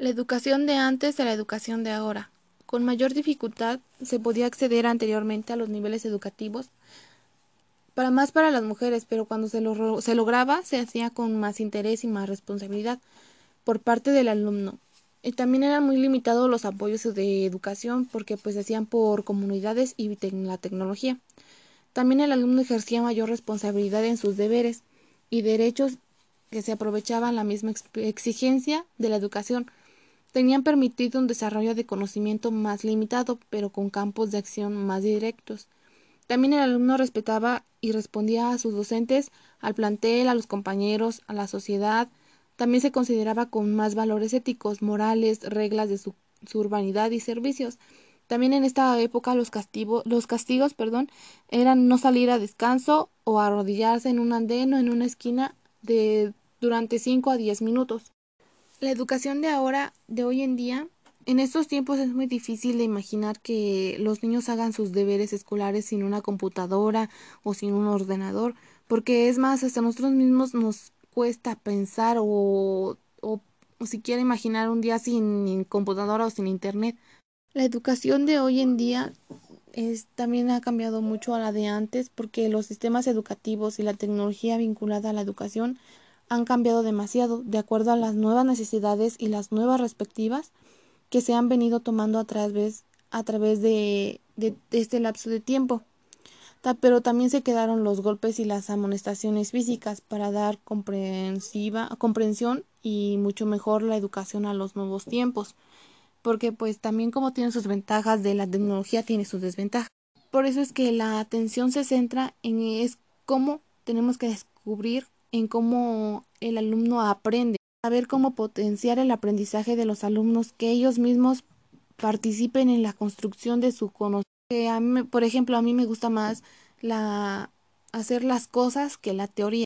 La educación de antes a la educación de ahora. Con mayor dificultad se podía acceder anteriormente a los niveles educativos para más para las mujeres, pero cuando se, lo, se lograba se hacía con más interés y más responsabilidad por parte del alumno. Y también eran muy limitados los apoyos de educación porque pues se hacían por comunidades y la tecnología. También el alumno ejercía mayor responsabilidad en sus deberes y derechos que se aprovechaban la misma exigencia de la educación tenían permitido un desarrollo de conocimiento más limitado, pero con campos de acción más directos. También el alumno respetaba y respondía a sus docentes, al plantel, a los compañeros, a la sociedad. También se consideraba con más valores éticos, morales, reglas de su, urbanidad y servicios. También en esta época los, los castigos perdón, eran no salir a descanso o arrodillarse en un andén o en una esquina de durante 5 a 10 minutos. La educación de ahora, de hoy en día, en estos tiempos es muy difícil de imaginar que los niños hagan sus deberes escolares sin una computadora o sin un ordenador, porque es más, hasta nosotros mismos nos cuesta pensar o, o, o siquiera imaginar un día sin computadora o sin internet. La educación de hoy en día es, también ha cambiado mucho a la de antes porque los sistemas educativos y la tecnología vinculada a la educación han cambiado demasiado de acuerdo a las nuevas necesidades y las nuevas respectivas que se han venido tomando a través, a través de, este lapso de tiempo. pero también se quedaron los golpes y las amonestaciones físicas para dar comprensiva, comprensión y mucho mejor la educación a los nuevos tiempos. Porque pues también como tiene sus ventajas de la tecnología tiene sus desventajas. Por eso es que la atención se centra en es cómo tenemos que descubrir en cómo el alumno aprende, saber cómo potenciar el aprendizaje de los alumnos, que ellos mismos participen en la construcción de su conocimiento. por ejemplo, a mí me gusta más la hacer las cosas que la teoría.